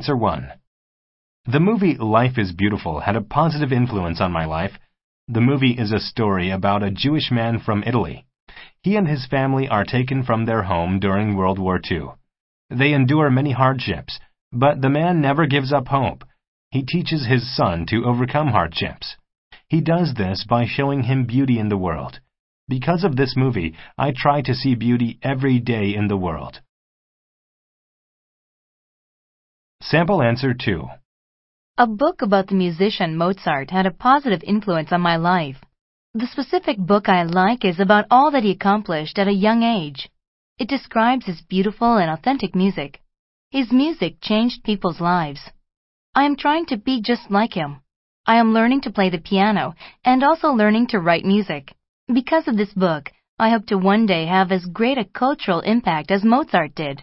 Answer 1. The movie Life is Beautiful had a positive influence on my life. The movie is a story about a Jewish man from Italy. He and his family are taken from their home during World War II. They endure many hardships, but the man never gives up hope. He teaches his son to overcome hardships. He does this by showing him beauty in the world. Because of this movie, I try to see beauty every day in the world. Sample answer 2. A book about the musician Mozart had a positive influence on my life. The specific book I like is about all that he accomplished at a young age. It describes his beautiful and authentic music. His music changed people's lives. I am trying to be just like him. I am learning to play the piano and also learning to write music. Because of this book, I hope to one day have as great a cultural impact as Mozart did.